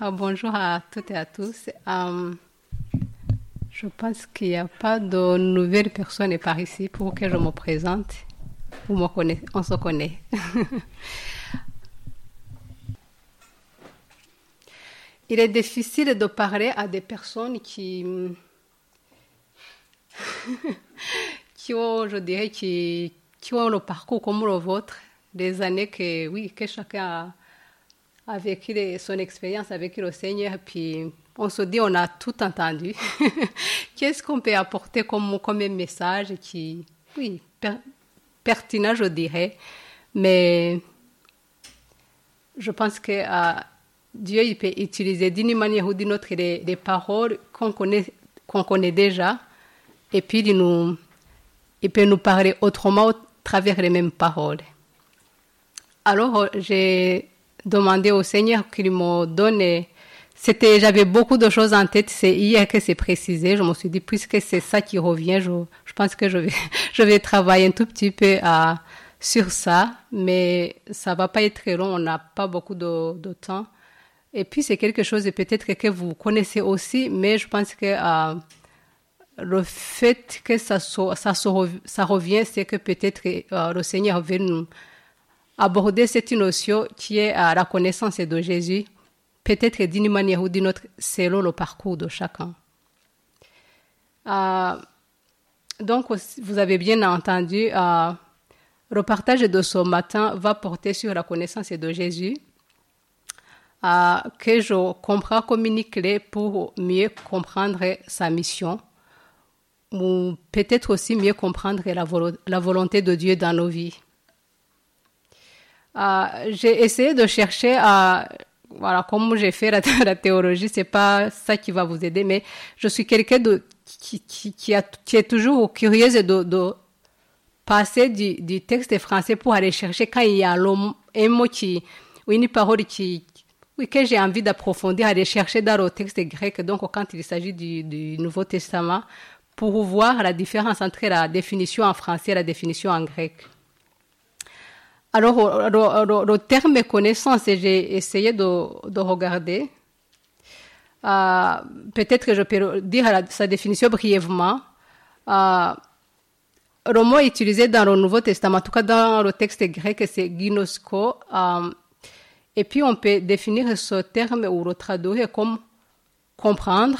Ah, bonjour à toutes et à tous. Euh, je pense qu'il n'y a pas de nouvelles personnes par ici pour que je me présente. Me connaissez, on se connaît. Il est difficile de parler à des personnes qui, qui ont, je dirais, qui, qui ont le parcours comme le vôtre, des années que, oui, que chacun a, vécu son expérience avec le Seigneur, puis on se dit, on a tout entendu. Qu'est-ce qu'on peut apporter comme, comme message qui, oui, pertinent, je dirais, mais je pense que euh, Dieu il peut utiliser d'une manière ou d'une autre des, paroles qu'on connaît, qu'on connaît déjà, et puis il, nous, il peut nous parler autrement à travers les mêmes paroles. Alors j'ai demandé au Seigneur qu'il me donne. C'était, j'avais beaucoup de choses en tête. C'est hier que c'est précisé. Je me suis dit, puisque c'est ça qui revient, je, je pense que je vais, je vais travailler un tout petit peu à, sur ça, mais ça va pas être très long. On n'a pas beaucoup de, de temps. Et puis, c'est quelque chose peut-être que vous connaissez aussi, mais je pense que euh, le fait que ça, ça, ça revient, c'est que peut-être euh, le Seigneur veut nous aborder cette notion qui est à la connaissance de Jésus, peut-être d'une manière ou d'une autre, selon le parcours de chacun. Euh, donc, vous avez bien entendu, le partage de ce matin va porter sur la connaissance de Jésus que je comprends communiquer pour mieux comprendre sa mission ou peut-être aussi mieux comprendre la, volonté de Dieu dans nos vies. Euh, j'ai essayé de chercher à voilà comme j'ai fait la, la théologie c'est pas ça qui va vous aider mais je suis quelqu'un qui, est toujours curieuse de, passer du, texte français pour aller chercher quand il y a un mot qui ou une parole qui, oui, que j'ai envie d'approfondir, aller chercher dans le texte grec, donc quand il s'agit du, Nouveau Testament, pour voir la différence entre la définition en français et la définition en grec. Alors, le, terme connaissance, j'ai essayé de, de regarder. Euh, Peut-être que je peux dire sa définition brièvement. Euh, le mot utilisé dans le Nouveau Testament, en tout cas dans le texte grec, c'est ginosko. Euh, et puis, on peut définir ce terme ou le traduire comme comprendre.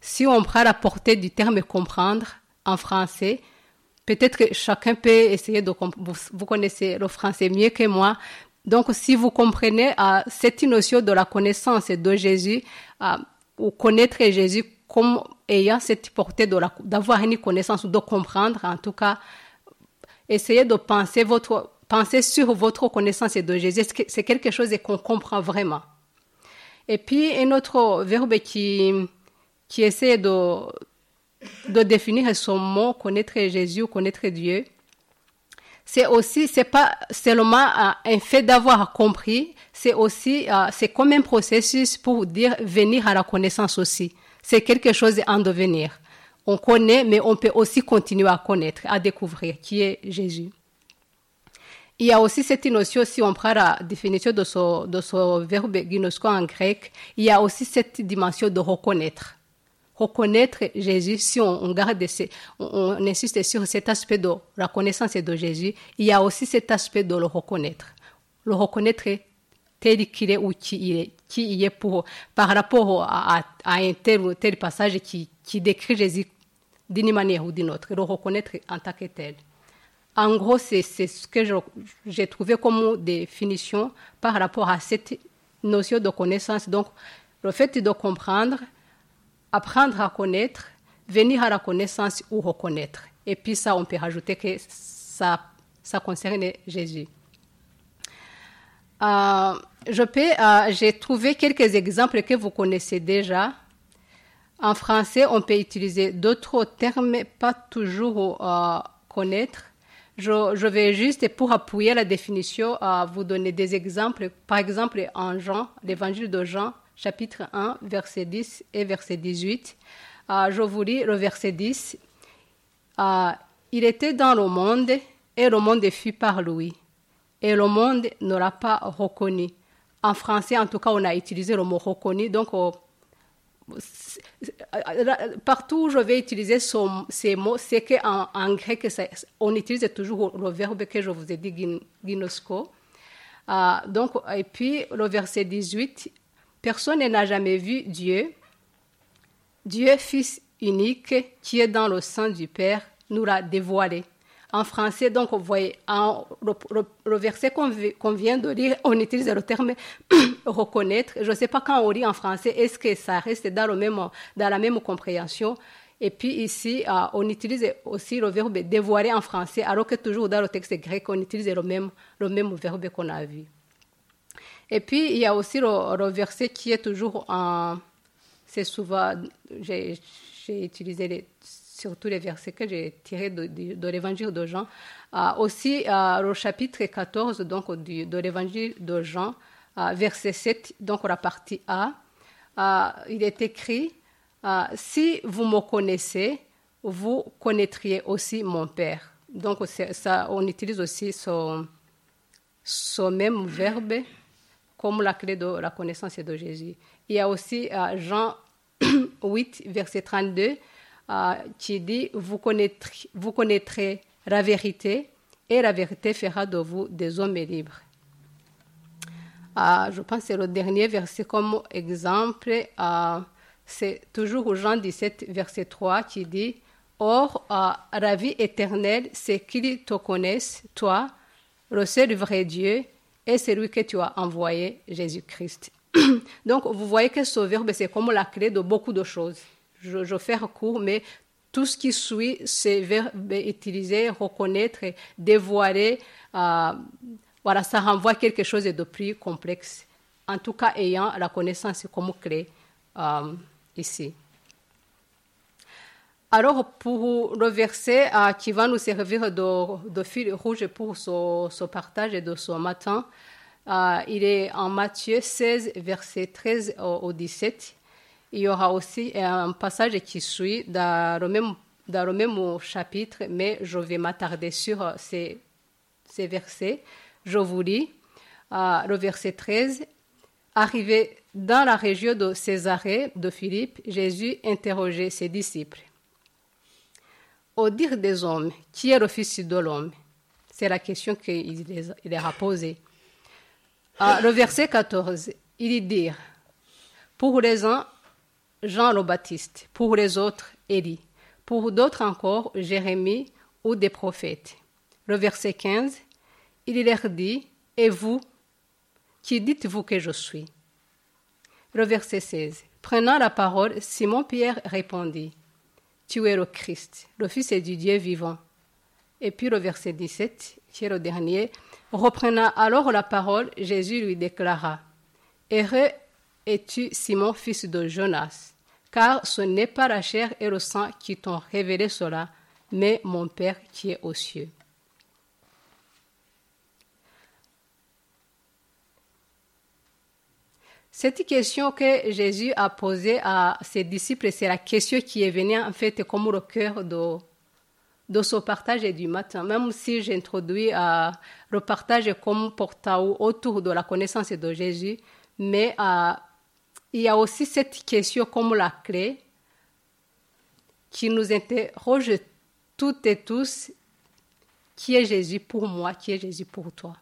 Si on prend la portée du terme comprendre en français, peut-être que chacun peut essayer de vous, vous connaissez le français mieux que moi. Donc, si vous comprenez euh, cette notion de la connaissance de Jésus, euh, ou connaître Jésus comme ayant cette portée d'avoir une connaissance ou de comprendre, en tout cas, essayez de penser votre Pensez sur votre connaissance de Jésus. C'est quelque chose qu'on comprend vraiment? Et puis, un autre verbe qui, qui essaie de, de définir son mot, connaître Jésus ou connaître Dieu, c'est aussi, c'est pas seulement euh, un fait d'avoir compris, c'est aussi, euh, c'est comme un processus pour dire venir à la connaissance aussi. C'est quelque chose en devenir. On connaît, mais on peut aussi continuer à connaître, à découvrir qui est Jésus. Il y a aussi cette notion, si on prend la définition de ce, verbe ginosko en grec, il y a aussi cette dimension de reconnaître. Reconnaître Jésus, si on, garde, on, insiste sur cet aspect de la connaissance de Jésus, il y a aussi cet aspect de le reconnaître. Le reconnaître tel qu'il est ou qui il est, qui il est pour, par rapport à un tel ou tel passage qui, qui décrit Jésus d'une manière ou d'une autre, le reconnaître en tant que tel. En gros, c'est ce que j'ai trouvé comme définition par rapport à cette notion de connaissance. Donc, le fait de comprendre, apprendre à connaître, venir à la connaissance ou reconnaître. Et puis ça, on peut rajouter que ça, ça concerne Jésus. Euh, je peux, euh, j'ai trouvé quelques exemples que vous connaissez déjà. En français, on peut utiliser d'autres termes, pas toujours euh, connaître. Je, vais juste, pour appuyer la définition, vous donner des exemples. Par exemple, en Jean, l'évangile de Jean, chapitre 1, verset 10 et verset 18. Euh, je vous lis le verset 10. Euh, Il était dans le monde et le monde fut par lui. Et le monde ne l'a pas reconnu. en français, en tout cas, on a utilisé le mot reconnu. Donc, partout où je vais utiliser ces mots, c'est qu'en en grec, on utilise toujours le verbe que je vous ai dit, ginosko. donc, et puis, le verset 18, personne n'a jamais vu Dieu. Dieu, Fils unique, qui est dans le sang du Père, nous l'a dévoilé en français. Donc, vous voyez, en, le, verset qu'on vient de lire, on utilise le terme reconnaître. Je ne sais pas quand on lit en français, est-ce que ça reste dans, le même, dans la même compréhension? Et puis ici, euh, on utilise aussi le verbe dévoiler en français, alors que toujours dans le texte grec, on utilise le même, le même verbe qu'on a vu. Et puis, il y a aussi le, verset qui est toujours en... C'est souvent... J'ai utilisé surtout les versets que j'ai tirés de, l'évangile de Jean. Euh, aussi, euh, au chapitre 14 donc, de l'évangile de Jean, euh, verset 7, donc la partie A, il est écrit Si vous me connaissez, vous connaîtriez aussi mon Père. Donc, ça, on utilise aussi ce, ce même verbe comme la clé de la connaissance de Jésus. Il y a aussi Jean 8, verset 32 euh, qui dit vous connaîtrez, vous connaîtrez la vérité et la vérité fera de vous des hommes libres. Euh, je pense que c'est le dernier verset comme exemple. Euh, c'est toujours Jean 17, verset 3 qui dit Or, la vie éternelle, c'est qu'ils te connaissent, toi, le seul vrai Dieu, et celui que tu as envoyé, Jésus-Christ. Donc, vous voyez que ce verbe, c'est comme la clé de beaucoup de choses je, je fais recours, mais tout ce qui suit, c'est verbe utiliser, reconnaître, dévoiler. Euh, voilà, ça renvoie quelque chose de plus complexe. En tout cas, ayant la connaissance comme clé euh, ici. Alors, pour le verset euh, qui va nous servir de, fil rouge pour ce, partage de ce matin, il est en Matthieu 16, verset 13 au 17 il y aura aussi un passage qui suit dans le même, dans le même chapitre, mais je vais m'attarder sur ces, ces, versets. Je vous lis euh, le verset 13. Arrivé dans la région de Césarée de Philippe, Jésus interrogeait ses disciples. Au dire des hommes, qui est le Fils de l'homme? C'est la question qu'il leur a posée. Euh, le verset 14, il dit pour les uns, Jean le Baptiste, pour les autres, Élie, pour d'autres encore, Jérémie ou des prophètes. Le verset 15, il leur dit, Et vous, qui dites-vous que je suis? Le verset 16, prenant la parole, Simon-Pierre répondit, Tu es le Christ, le Fils du Dieu vivant. Et puis le verset 17, qui est le dernier, reprenant alors la parole, Jésus lui déclara, Heureux es-tu, Simon, fils de Jonas car ce n'est pas la chair et le sang qui t'ont révélé cela, mais mon Père qui est aux cieux. Cette question que Jésus a posée à ses disciples, c'est la question qui est venue en fait comme le cœur de, de ce partage du matin. Même si j'introduis euh, le partage comme portail autour de la connaissance de Jésus, mais euh, il y a aussi cette question comme la clé qui nous interroge toutes et tous qui est Jésus pour moi, qui est Jésus pour toi?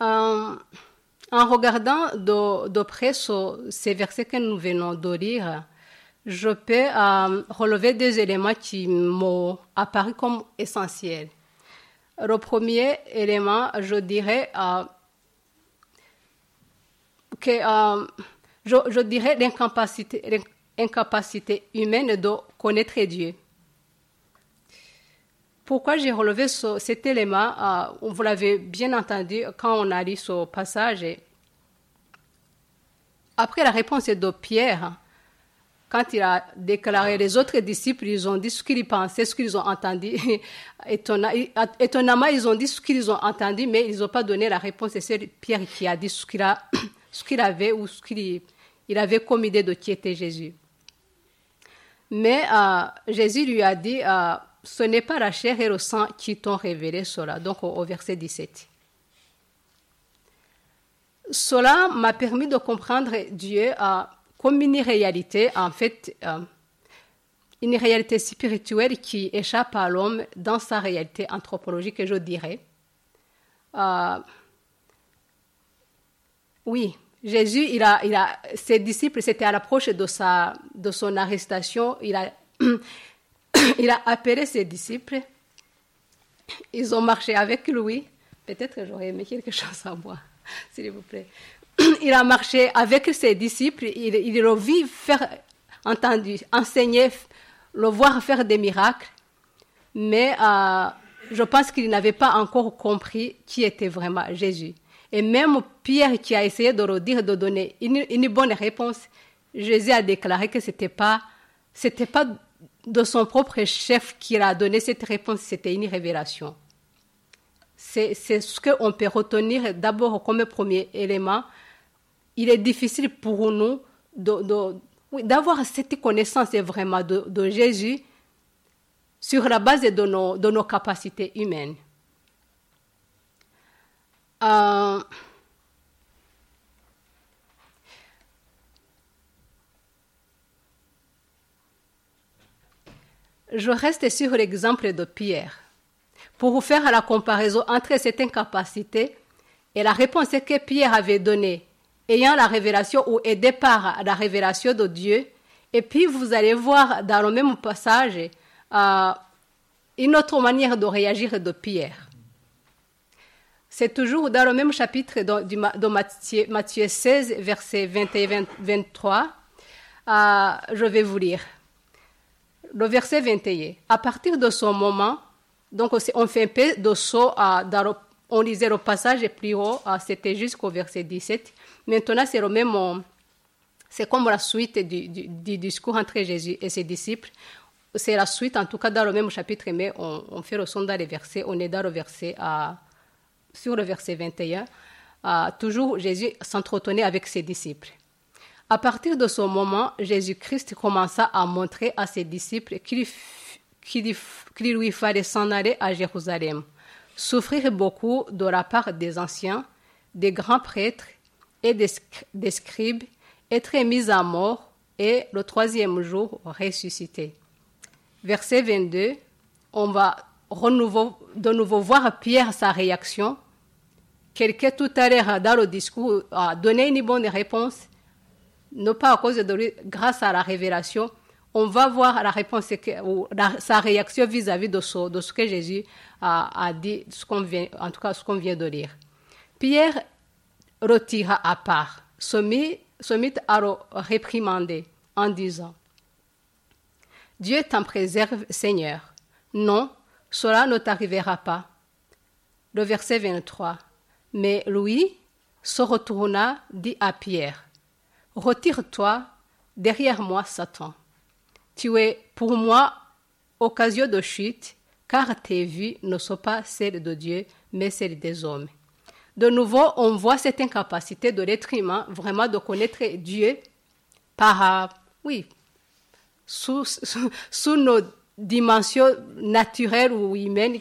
En regardant de, près ces versets que nous venons de lire, je peux euh, relever des éléments qui m'ont apparu comme essentiels. Le premier élément, je dirais euh, que euh, je, dirais l'incapacité humaine de connaître Dieu. Pourquoi j'ai relevé cet élément Vous l'avez bien entendu quand on a lu ce passage. Après la réponse de Pierre, quand il a déclaré les autres disciples, ils ont dit ce qu'ils pensaient, ce qu'ils ont entendu. Étonnamment, ils ont dit ce qu'ils ont entendu, mais ils n'ont pas donné la réponse. C'est Pierre qui a dit ce qu'il, a, ce qu'il avait ou ce qu'il il avait comme idée de qui était Jésus. Mais euh, Jésus lui a dit, euh, ce n'est pas la chair et le sang qui t'ont révélé cela. Donc au, verset 17. Cela m'a permis de comprendre Dieu comme une réalité, en fait, une réalité spirituelle qui échappe à l'homme dans sa réalité anthropologique, je dirais. Euh, oui, Jésus, il a, il a, ses disciples, c'était à l'approche de, de son arrestation, il a, il a appelé ses disciples, ils ont marché avec lui. Peut-être que j'aurais aimé quelque chose à moi, s'il vous plaît. Il a marché avec ses disciples, il, a vu faire, entendu, enseigner, le voir faire des miracles, mais euh, je pense qu'il n'avait pas encore compris qui était vraiment Jésus. Et même Pierre qui a essayé de redire, de donner une, bonne réponse, Jésus a déclaré que c'était pas, c'était pas de son propre chef qu'il a donné cette réponse, c'était une révélation. C'est, ce qu'on peut retenir d'abord comme premier élément. Il est difficile pour nous d'avoir cette connaissance vraiment de, de, Jésus sur la base de nos, nos capacités humaines. Euh, je reste sur l'exemple de Pierre pour vous faire la comparaison entre cette incapacité et la réponse que Pierre avait donnée ayant la révélation ou aidé par la révélation de Dieu. Et puis vous allez voir dans le même passage euh, une autre manière de réagir de Pierre. C'est toujours dans le même chapitre de, Matthieu, Matthieu, 16, versets 21 23. Euh, je vais vous lire. Le verset 21. À partir de ce moment, donc on fait un peu de saut, euh, on lisait le passage plus haut, c'était jusqu'au verset 17. Maintenant, c'est le même, c'est comme la suite du, discours entre Jésus et ses disciples. C'est la suite, en tout cas, dans le même chapitre, mais on, fait le son dans les versets. On est dans le verset, sur le verset 21. toujours, Jésus s'entretenait avec ses disciples. À partir de ce moment, Jésus-Christ commença à montrer à ses disciples qu'il lui fallait s'en aller à Jérusalem, souffrir beaucoup de la part des anciens, des grands prêtres et des, scribes, être mis à mort et le troisième jour ressuscité. Verset 22, on va de nouveau voir Pierre sa réaction. Quelqu'un tout à l'heure dans le discours a donné une bonne réponse, non pas à cause de lui, grâce à la révélation. On va voir la réponse, ou sa réaction vis-à-vis de, ce, que Jésus a, dit, ce vient, en tout cas ce qu'on vient de lire. Pierre retira à part, se mit, à le réprimander en disant Dieu t'en préserve, Seigneur. Non, cela ne t'arrivera pas. Le verset 23. Mais lui se retourna, dit à Pierre Retire-toi derrière moi, Satan. Tu es pour moi occasion de chute, car tes vues ne sont pas celles de Dieu, mais celles des hommes. De nouveau, on voit cette incapacité de l'être humain vraiment de connaître Dieu par, euh, oui, sous, sous, nos dimensions naturelles ou humaines.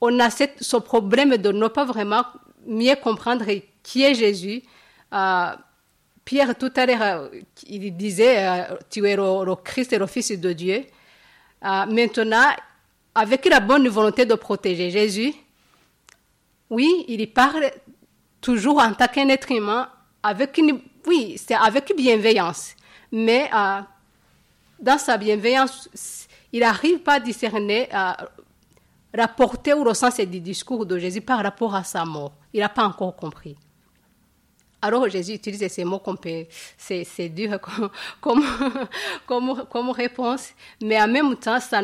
On a cette, ce problème de ne pas vraiment mieux comprendre qui est Jésus. Euh, Pierre, tout à l'heure, euh, il disait, tu es le, Christ et le Fils de Dieu. maintenant, avec la bonne volonté de protéger Jésus, oui, il parle toujours en tant qu'un être humain, avec une, oui, c'est avec bienveillance. Mais euh, dans sa bienveillance, il n'arrive pas à discerner, euh, rapporter ou ressentir du discours de Jésus par rapport à sa mort. Il n'a pas encore compris. Alors Jésus utilise ces mots qu'on peut, c'est dur comme, réponse, mais en même temps, ça,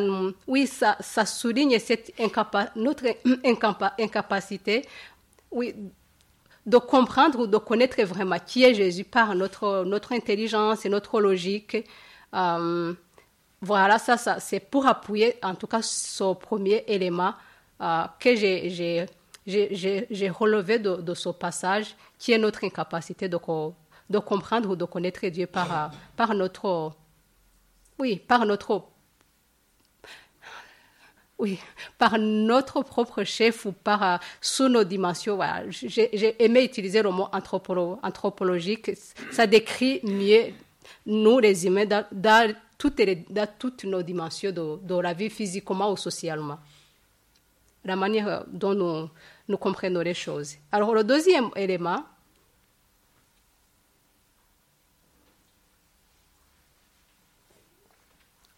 oui, ça, souligne notre incapacité oui, de comprendre ou de connaître vraiment qui est Jésus par notre, intelligence et notre logique. Euh, voilà, ça, ça c'est pour appuyer en tout cas ce premier élément euh, que j'ai relevé de, ce passage, qui est notre incapacité de, comprendre ou de connaître Dieu par, par notre, oui, par notre oui, par notre propre chef ou par sous nos dimensions. J'ai aimé utiliser le mot anthropologique. Ça décrit mieux nous, les humains, dans, toutes, nos dimensions de, de, la vie physiquement ou socialement. La manière dont nous, nous comprenons les choses. Alors, le deuxième élément,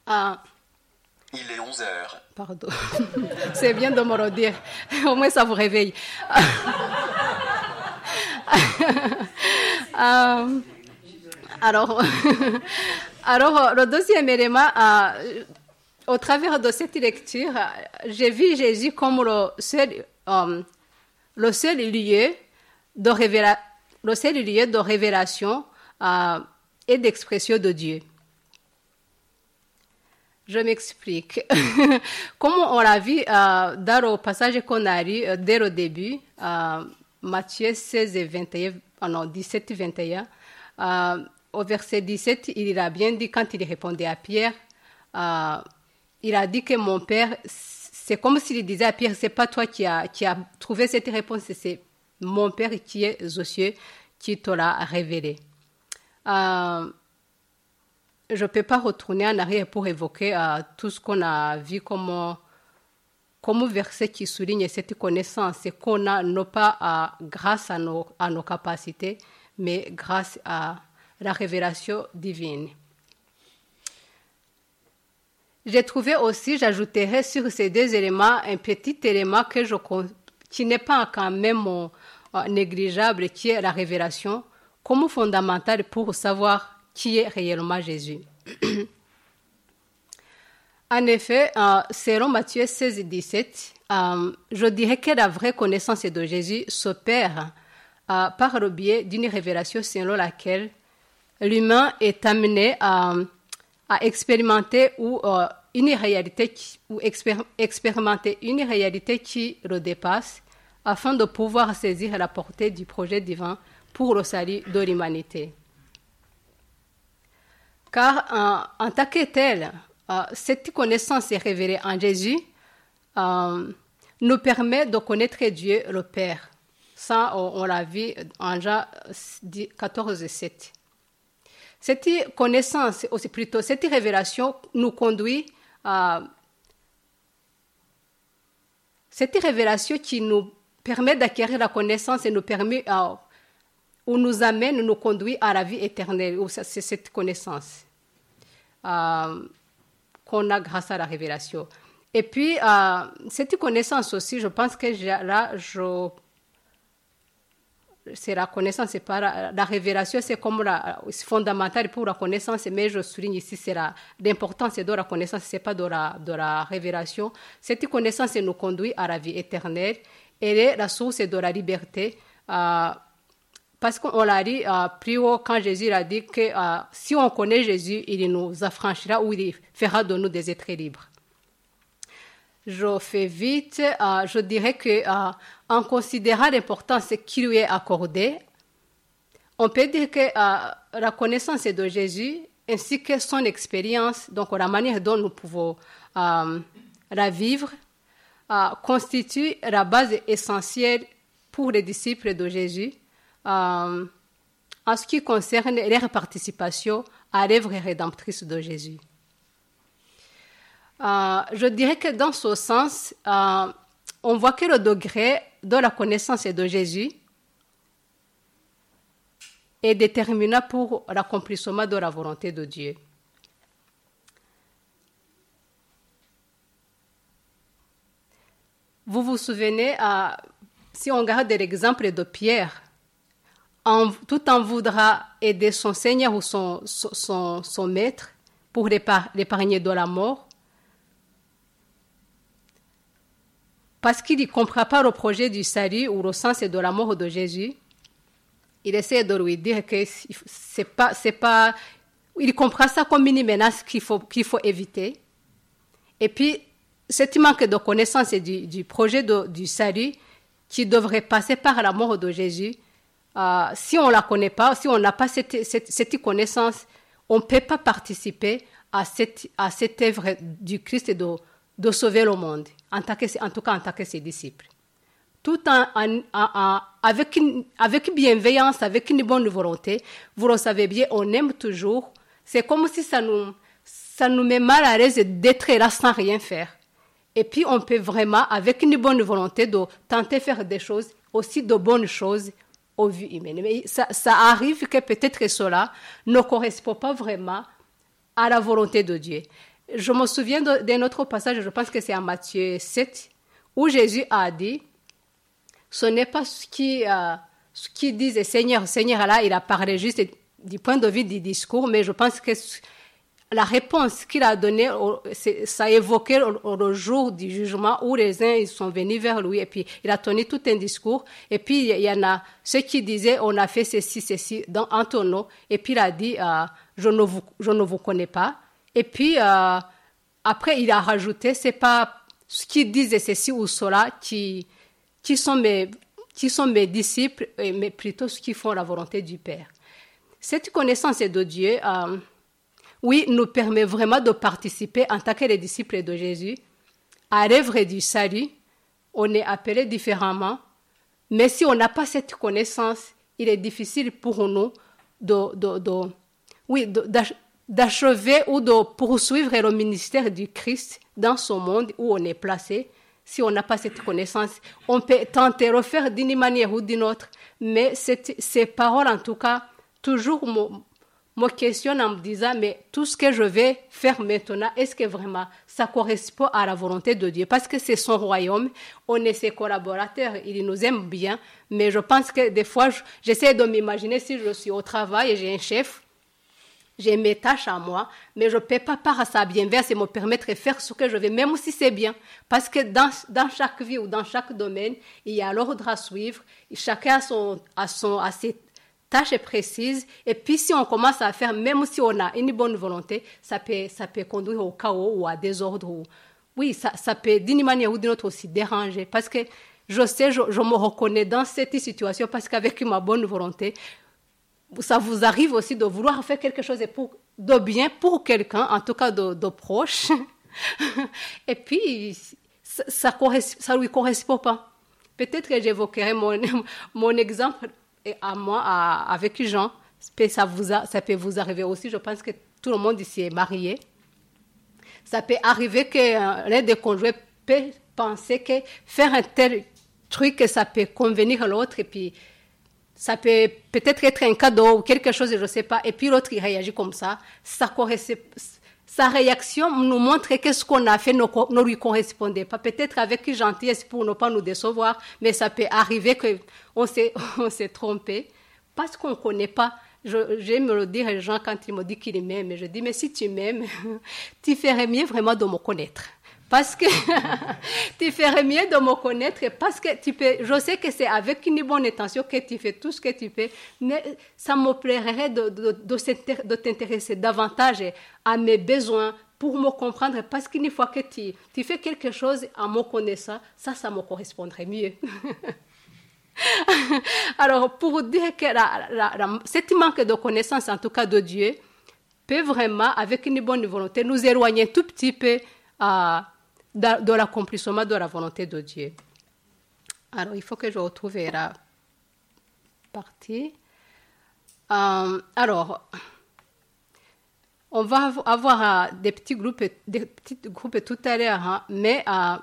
ah, il est 11 heures. Pardon. C'est bien de me redire. Au moins, ça vous réveille. Euh, alors, alors, le deuxième élément, euh, au travers de cette lecture, j'ai vu Jésus comme le seul, euh, le seul lieu de, révélation et d'expression de Dieu. Je m'explique. Comme on l'a vu euh, dans le passage qu'on a lu euh, dès le début, euh, Matthieu 16 et 21, non, 17 et 21, au verset 17, il a bien dit, quand il répondait à Pierre, il a dit que mon Père, c'est comme s'il disait à Pierre, c'est pas toi qui as, a trouvé cette réponse, c'est mon Père qui est aux cieux qui te l'a révélé je ne peux pas retourner en arrière pour évoquer euh, tout ce qu'on a vu comme, comme verset qui souligne cette connaissance qu'on a non pas euh, grâce à nos capacités, mais grâce à la révélation divine. J'ai trouvé aussi, j'ajouterai sur ces deux éléments un petit élément qui n'est pas quand même euh, négligeable, qui est la révélation, comme fondamental pour savoir qui est réellement Jésus. en effet, euh, selon Matthieu 16 et 17, euh, je dirais que la vraie connaissance de Jésus s'opère par le biais d'une révélation selon laquelle l'humain est amené à, expérimenter ou une réalité ou expérimenter une réalité qui le dépasse afin de pouvoir saisir la portée du projet divin pour le salut de l'humanité. Car en, tant que tel, euh, cette connaissance révélée en Jésus euh, nous permet de connaître Dieu le Père. Ça, on, l'a vu en Jean 14 et 7. Cette connaissance, aussi plutôt cette révélation, nous conduit à cette révélation qui nous permet d'acquérir la connaissance et nous permet à ou nous amène, nous conduit à la vie éternelle. C'est cette connaissance euh, qu'on a grâce à la révélation. Et puis, euh, cette connaissance aussi, je pense que là, je, c'est la connaissance, c'est pas la, révélation, c'est comme la, fondamental pour la connaissance, mais je souligne ici, c'est l'importance de la connaissance, c'est pas de la, de la révélation. Cette connaissance nous conduit à la vie éternelle. Elle est la source de la liberté. Euh, parce qu'on l'a dit euh, plus quand Jésus a dit que euh, si on connaît Jésus, il nous affranchira ou il fera de nous des êtres libres. Je fais vite. Euh, je dirais que en considérant l'importance qui lui est accordée, on peut dire que la connaissance de Jésus ainsi que son expérience, donc la manière dont nous pouvons la vivre, constitue la base essentielle pour les disciples de Jésus euh, en ce qui concerne leur participation à l'œuvre rédemptrice de Jésus. Euh, je dirais que dans ce sens, euh, on voit que le degré de la connaissance de Jésus est déterminant pour l'accomplissement de la volonté de Dieu. Vous vous souvenez, si on regarde l'exemple de Pierre, tout en voudra aider son Seigneur ou son, son, son maître pour l'épargner de la mort, parce qu'il ne comprend pas le projet du salut ou le sens de la mort de Jésus, il essaie de lui dire que c'est pas, c'est pas, il comprend ça comme une menace qu'il faut, qu'il faut éviter. Et puis, ce manque de connaissance du, du projet du salut qui devrait passer par la mort de Jésus, euh, si on ne la connaît pas, si on n'a pas cette, cette, connaissance, on ne peut pas participer à cette, à cette œuvre du Christ de, de sauver le monde, en, en tout cas en tant que ses disciples. Tout en, avec, avec bienveillance, avec une bonne volonté. Vous le savez bien, on aime toujours. C'est comme si ça nous, ça nous met mal à l'aise d'être là sans rien faire. Et puis, on peut vraiment, avec une bonne volonté, de tenter de faire des choses, aussi de bonnes choses aux vues humaines. Mais ça, ça arrive que peut-être cela ne correspond pas vraiment à la volonté de Dieu. Je me souviens d'un autre passage, je pense que c'est en Matthieu 7, où Jésus a dit, ce n'est pas ce qui, euh, qui disait Seigneur, Seigneur, là, il a parlé juste du point de vue du discours, mais je pense que la réponse qu'il a donnée, ça évoquait le jour du jugement où les uns ils sont venus vers lui et puis il a tenu tout un discours. Et puis il y en a ceux qui disaient on a fait ceci, ceci dans un. Et puis il a dit euh, je, ne vous, je ne vous connais pas. Et puis euh, après il a rajouté c'est pas ce qui disait ceci ou cela qui, qui, sont mes, qui sont mes disciples, mais plutôt ceux qui font la volonté du Père. Cette connaissance de Dieu. Euh, oui, nous permet vraiment de participer en tant que les disciples de Jésus à l'œuvre du salut. On est appelé différemment, mais si on n'a pas cette connaissance, il est difficile pour nous de, de, de oui, d'achever ou de poursuivre le ministère du Christ dans ce monde où on est placé. Si on n'a pas cette connaissance, on peut tenter de refaire d'une manière ou d'une autre, mais ces paroles, en tout cas, toujours me questionne en me disant, mais tout ce que je vais faire maintenant, est-ce que vraiment ça correspond à la volonté de Dieu? Parce que c'est son royaume, on est ses collaborateurs, il nous aime bien, mais je pense que des fois, j'essaie de m'imaginer si je suis au travail et j'ai un chef, j'ai mes tâches à moi, mais je ne peux pas par sa bienveillance me permettre de faire ce que je veux, même si c'est bien. Parce que dans, dans chaque vie ou dans chaque domaine, il y a l'ordre à suivre, chacun a, son, a, son, a ses, tâche précise. Et puis, si on commence à faire, même si on a une bonne volonté, ça peut, ça peut conduire au chaos ou à désordre. Ou... Oui, ça, ça peut d'une manière ou d'une autre aussi déranger. Parce que je sais, je, me reconnais dans cette situation parce qu'avec ma bonne volonté, ça vous arrive aussi de vouloir faire quelque chose de bien pour quelqu'un, en tout cas de, de proche. Et puis, ça ça lui correspond pas. Peut-être que j'évoquerai mon, mon exemple à moi, avec Jean, ça, vous ça peut vous arriver aussi. Je pense que tout le monde ici est marié. Ça peut arriver que euh, l'un des conjoints peut penser que faire un tel truc, ça peut convenir à l'autre et puis ça peut peut-être être un cadeau ou quelque chose, je ne sais pas. Et puis l'autre, il réagit comme ça. sa réaction nous montre que ce qu'on a fait ne, ne lui correspondait pas. Peut-être avec gentillesse pour ne pas nous décevoir, mais ça peut arriver qu'on s'est, on s'est trompé parce qu'on ne connaît pas. j'aime le dire aux gens quand ils me disent qu'ils m'aiment. Je dis, mais si tu m'aimes, tu ferais mieux vraiment de me connaître parce que tu ferais mieux de me connaître parce que tu peux, je sais que c'est avec une bonne intention que tu fais tout ce que tu fais, mais ça me plairait de, de, de, t'intéresser davantage à mes besoins pour me comprendre parce qu'une fois que tu, tu fais quelque chose en me connaissant, ça, ça me correspondrait mieux. Alors, pour dire que la, la, cette manque de connaissance, en tout cas de Dieu, peut vraiment, avec une bonne volonté, nous éloigner tout petit peu à de, l'accomplissement de la volonté de Dieu. Alors, il faut que je retrouve la partie. Euh, alors, on va avoir euh, des petits groupes, des petits groupes tout à l'heure, hein, mais euh,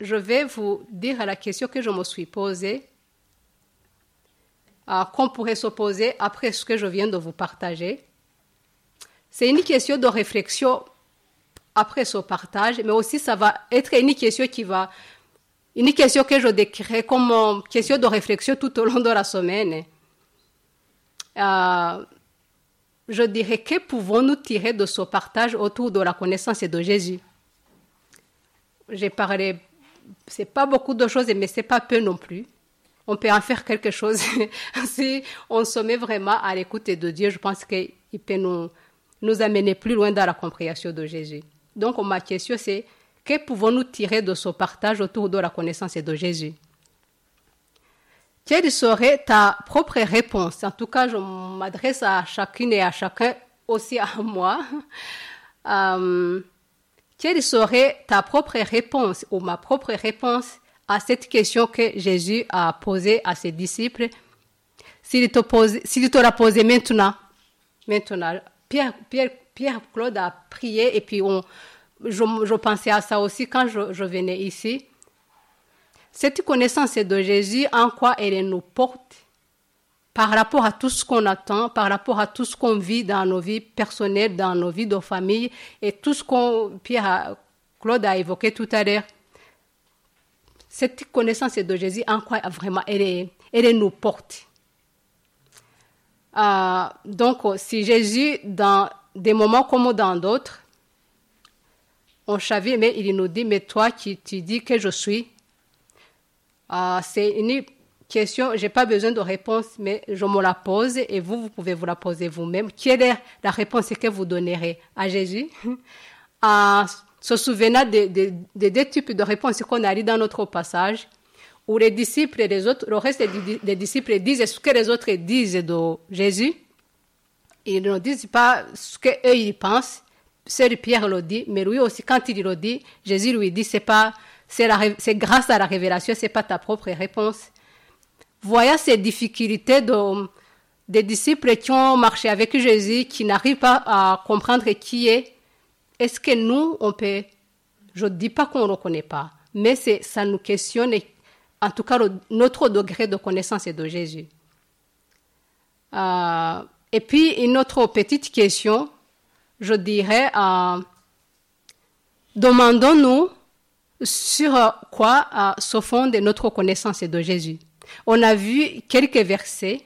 je vais vous dire la question que je me suis posée, qu'on pourrait se poser après ce que je viens de vous partager. C'est une question de réflexion après ce partage, mais aussi ça va être une question qui va, une question que je décrirai comme question de réflexion tout au long de la semaine. Euh, je dirais que pouvons-nous tirer de ce partage autour de la connaissance de Jésus? J'ai parlé, c'est pas beaucoup de choses, mais c'est pas peu non plus. On peut en faire quelque chose si on se met vraiment à l'écoute de Dieu. Je pense qu'il peut nous, nous amener plus loin dans la compréhension de Jésus. Donc ma question c'est, que pouvons-nous tirer de ce partage autour de la connaissance de Jésus? Quelle serait ta propre réponse. En tout cas, je m'adresse à chacune et à chacun, aussi à moi. Euh, quelle serait ta propre réponse ou ma propre réponse à cette question que Jésus a posée à ses disciples. S'il te, pose, te l'a posée maintenant, maintenant, Pierre, Pierre, Pierre Claude a prié et puis on, je, pensais à ça aussi quand je, venais ici. Cette connaissance de Jésus, en quoi elle nous porte par rapport à tout ce qu'on attend, par rapport à tout ce qu'on vit dans nos vies personnelles, dans nos vies de famille et tout ce qu'on Pierre Claude a évoqué tout à l'heure. Cette connaissance de Jésus, en quoi vraiment elle, elle nous porte. Euh, donc, si Jésus, dans des moments comme dans d'autres, on savait, mais il nous dit, mais toi, tu, tu dis que je suis. Euh, c'est une question, j'ai pas besoin de réponse, mais je me la pose et vous, vous pouvez vous la poser vous-même. Quelle est la réponse que vous donnerez à Jésus? En se souvenant des de, de, deux types de réponses qu'on a lu dans notre passage, où les disciples et les autres, le reste des, des disciples disent ce que les autres disent de Jésus. Ils ne disent pas ce qu'eux ils pensent. Seul Pierre le dit, mais lui aussi, quand il le dit, Jésus lui dit, c'est pas, c'est grâce à la révélation, c'est pas ta propre réponse voyant ces difficultés de, des disciples qui ont marché avec Jésus, qui n'arrivent pas à comprendre qui est, est-ce que nous, on peut, je ne dis pas qu'on ne reconnaît pas, mais ça nous questionne, en tout cas, notre degré de connaissance de Jésus. Euh, et puis, une autre petite question, je dirais, euh, demandons-nous sur quoi euh, se fonde notre connaissance de Jésus. On a vu quelques versets.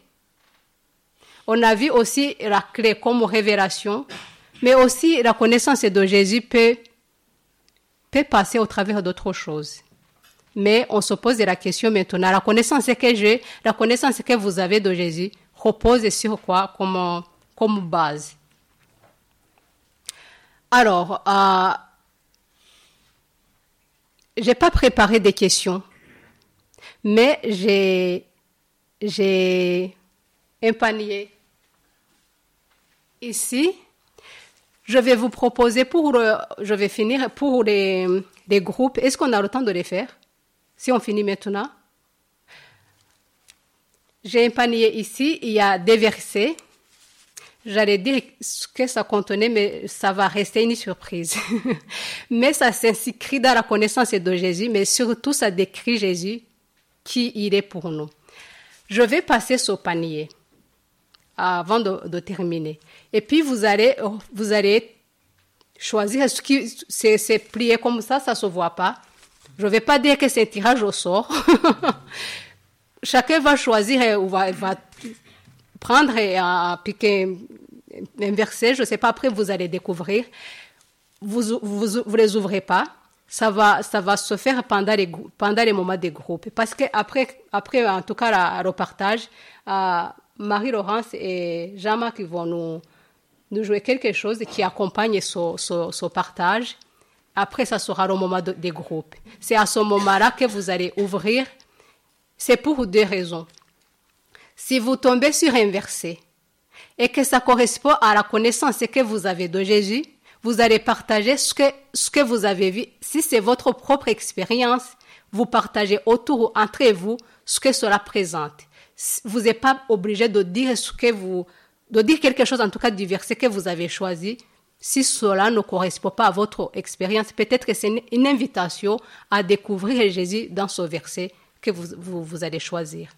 On a vu aussi la clé comme révélation, mais aussi la connaissance de Jésus peut, peut passer au travers d'autres choses. Mais on se pose la question maintenant, la connaissance que j'ai, la connaissance que vous avez de Jésus, repose sur quoi comme, comme base Alors, euh, j'ai pas préparé des questions mais j'ai, un panier ici. Je vais vous proposer pour, je vais finir pour les groupes. Est-ce qu'on a le temps de les faire? Si on finit maintenant. J'ai un panier ici, il y a des versets. J'allais dire ce que ça contenait, mais ça va rester une surprise. mais ça s'inscrit dans la connaissance de Jésus, mais surtout ça décrit Jésus qui il est pour nous. Je vais passer ce panier avant de, de terminer. Et puis vous allez, vous allez choisir ce qui c'est plié comme ça, ça se voit pas. Je vais pas dire que c'est un tirage au sort. Chacun va choisir ou va, prendre et à piquer un verset. Je sais pas. Après, vous allez découvrir. Vous vous, vous les ouvrez pas ça va, ça va se faire pendant les, pendant les moments des groupes. Parce que après, après en tout cas, le partage, euh, Marie-Laurence et Jean-Marc vont nous, nous jouer quelque chose qui accompagne ce, ce, partage. Après, ça sera le moment de, des groupes. C'est à ce moment-là que vous allez ouvrir. C'est pour deux raisons. Si vous tombez sur un verset et que ça correspond à la connaissance que vous avez de Jésus, vous allez partager ce que, ce que vous avez vu. Si c'est votre propre expérience, vous partagez autour, entre vous, ce que cela présente. Vous n'êtes pas obligé de dire ce que vous, de dire quelque chose, en tout cas, du verset que vous avez choisi. Si cela ne correspond pas à votre expérience, peut-être que c'est une, invitation à découvrir Jésus dans ce verset que vous, vous, allez choisir.